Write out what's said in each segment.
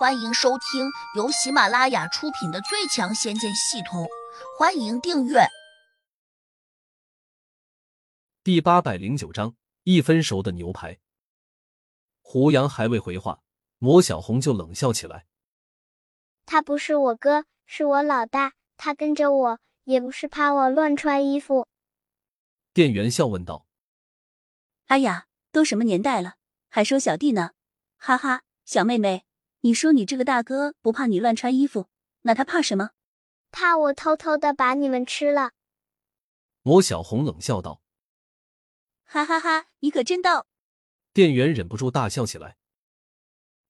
欢迎收听由喜马拉雅出品的《最强仙剑系统》，欢迎订阅。第八百零九章，一分熟的牛排。胡杨还未回话，魔小红就冷笑起来：“他不是我哥，是我老大。他跟着我，也不是怕我乱穿衣服。”店员笑问道：“哎呀，都什么年代了，还收小弟呢？哈哈，小妹妹。”你说你这个大哥不怕你乱穿衣服，那他怕什么？怕我偷偷的把你们吃了。魔小红冷笑道：“哈哈哈，你可真逗！”店员忍不住大笑起来。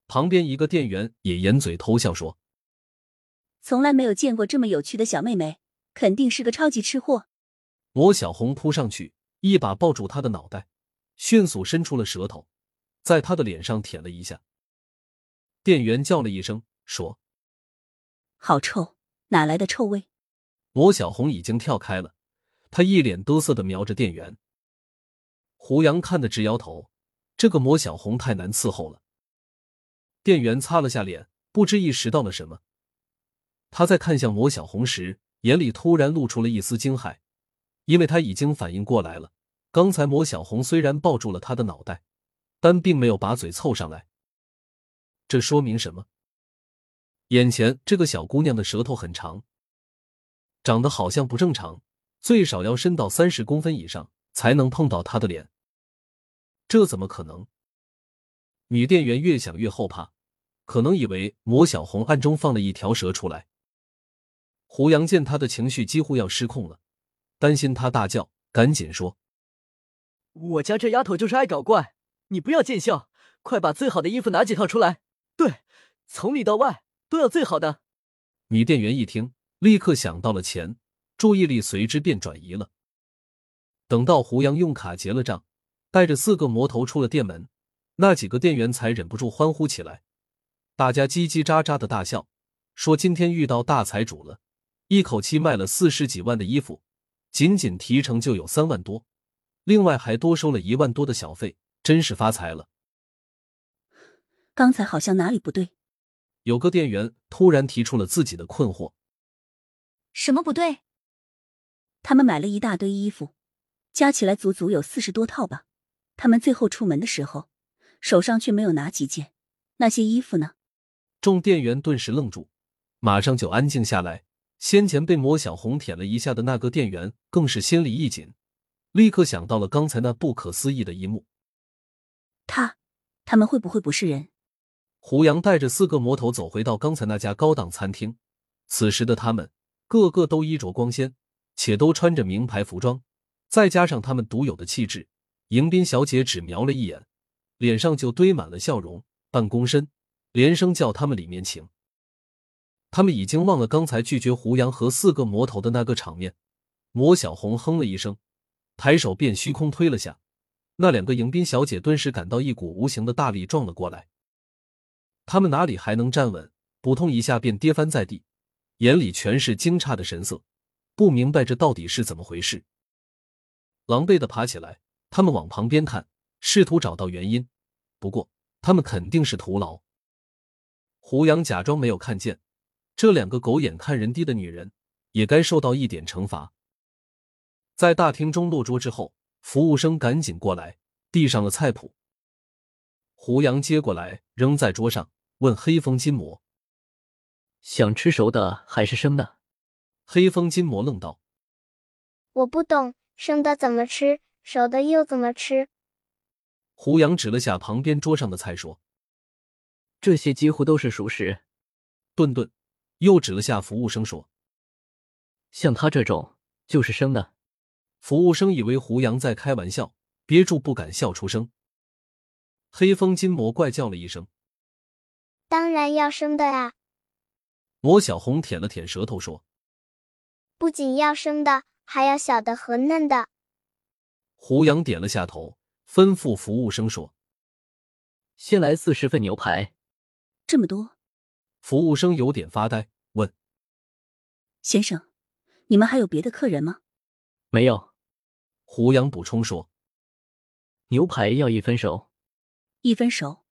旁边一个店员也掩嘴偷笑说：“从来没有见过这么有趣的小妹妹，肯定是个超级吃货。”魔小红扑上去，一把抱住他的脑袋，迅速伸出了舌头，在他的脸上舔了一下。店员叫了一声，说：“好臭，哪来的臭味？”魔小红已经跳开了，她一脸得瑟的瞄着店员。胡杨看得直摇头，这个魔小红太难伺候了。店员擦了下脸，不知意识到了什么，他在看向魔小红时，眼里突然露出了一丝惊骇，因为他已经反应过来了，刚才魔小红虽然抱住了他的脑袋，但并没有把嘴凑上来。这说明什么？眼前这个小姑娘的舌头很长，长得好像不正常，最少要伸到三十公分以上才能碰到她的脸。这怎么可能？女店员越想越后怕，可能以为魔小红暗中放了一条蛇出来。胡杨见她的情绪几乎要失控了，担心她大叫，赶紧说：“我家这丫头就是爱搞怪，你不要见笑，快把最好的衣服拿几套出来。”对，从里到外都要最好的。女店员一听，立刻想到了钱，注意力随之便转移了。等到胡杨用卡结了账，带着四个魔头出了店门，那几个店员才忍不住欢呼起来，大家叽叽喳喳的大笑，说今天遇到大财主了，一口气卖了四十几万的衣服，仅仅提成就有三万多，另外还多收了一万多的小费，真是发财了。刚才好像哪里不对，有个店员突然提出了自己的困惑。什么不对？他们买了一大堆衣服，加起来足足有四十多套吧。他们最后出门的时候，手上却没有拿几件。那些衣服呢？众店员顿时愣住，马上就安静下来。先前被魔小红舔了一下的那个店员更是心里一紧，立刻想到了刚才那不可思议的一幕。他，他们会不会不是人？胡杨带着四个魔头走回到刚才那家高档餐厅，此时的他们个个都衣着光鲜，且都穿着名牌服装，再加上他们独有的气质，迎宾小姐只瞄了一眼，脸上就堆满了笑容，半躬身，连声叫他们里面请。他们已经忘了刚才拒绝胡杨和四个魔头的那个场面。魔小红哼了一声，抬手便虚空推了下，那两个迎宾小姐顿时感到一股无形的大力撞了过来。他们哪里还能站稳？扑通一下便跌翻在地，眼里全是惊诧的神色，不明白这到底是怎么回事。狼狈的爬起来，他们往旁边看，试图找到原因。不过他们肯定是徒劳。胡杨假装没有看见，这两个狗眼看人低的女人也该受到一点惩罚。在大厅中落桌之后，服务生赶紧过来递上了菜谱。胡杨接过来扔在桌上。问黑风金魔：“想吃熟的还是生的？”黑风金魔愣道：“我不懂，生的怎么吃，熟的又怎么吃？”胡杨指了下旁边桌上的菜说：“这些几乎都是熟食。”顿顿又指了下服务生说：“像他这种就是生的。”服务生以为胡杨在开玩笑，憋住不敢笑出声。黑风金魔怪叫了一声。当然要生的啊！罗小红舔了舔舌头说：“不仅要生的，还要小的和嫩的。”胡杨点了下头，吩咐服务生说：“先来四十份牛排。”这么多？服务生有点发呆，问：“先生，你们还有别的客人吗？”“没有。”胡杨补充说：“牛排要一分熟。”一分熟。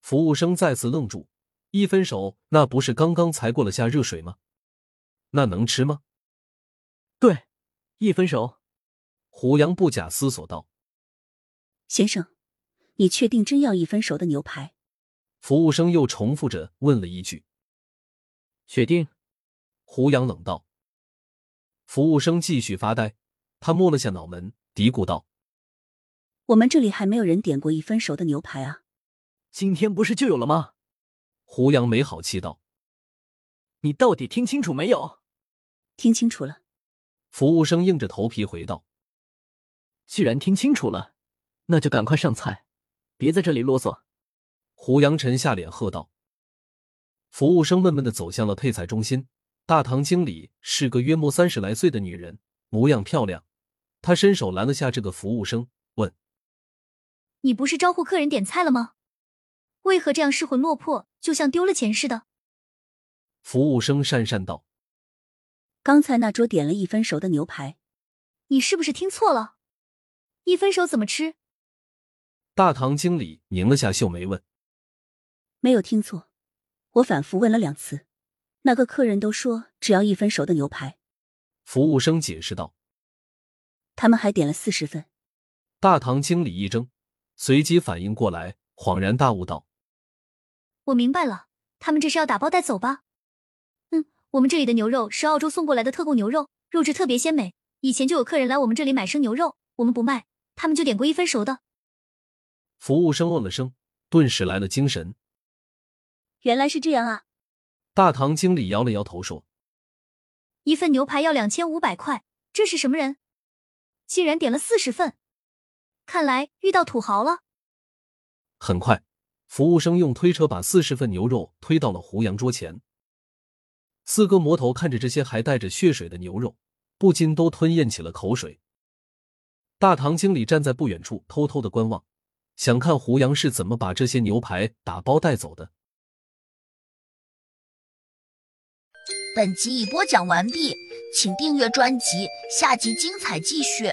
服务生再次愣住，一分熟，那不是刚刚才过了下热水吗？那能吃吗？对，一分熟。胡杨不假思索道：“先生，你确定真要一分熟的牛排？”服务生又重复着问了一句：“确定？”胡杨冷道。服务生继续发呆，他摸了下脑门，嘀咕道：“我们这里还没有人点过一分熟的牛排啊！今天不是就有了吗？”胡杨没好气道：“你到底听清楚没有？”听清楚了。服务生硬着头皮回道：“既然听清楚了，那就赶快上菜，别在这里啰嗦。”胡杨沉下脸喝道。服务生闷闷的走向了配菜中心。大堂经理是个约莫三十来岁的女人，模样漂亮。她伸手拦了下这个服务生，问：“你不是招呼客人点菜了吗？为何这样失魂落魄，就像丢了钱似的？”服务生讪讪道：“刚才那桌点了一分熟的牛排，你是不是听错了？一分熟怎么吃？”大堂经理拧了下秀眉问：“没有听错，我反复问了两次。”那个客人都说只要一分熟的牛排，服务生解释道：“他们还点了四十份。”大堂经理一怔，随即反应过来，恍然大悟道：“我明白了，他们这是要打包带走吧？嗯，我们这里的牛肉是澳洲送过来的特供牛肉，肉质特别鲜美。以前就有客人来我们这里买生牛肉，我们不卖，他们就点过一分熟的。”服务生哦了声，顿时来了精神：“原来是这样啊！”大堂经理摇了摇头说：“一份牛排要两千五百块，这是什么人？竟然点了四十份，看来遇到土豪了。”很快，服务生用推车把四十份牛肉推到了胡杨桌前。四个魔头看着这些还带着血水的牛肉，不禁都吞咽起了口水。大堂经理站在不远处偷偷的观望，想看胡杨是怎么把这些牛排打包带走的。本集已播讲完毕，请订阅专辑，下集精彩继续。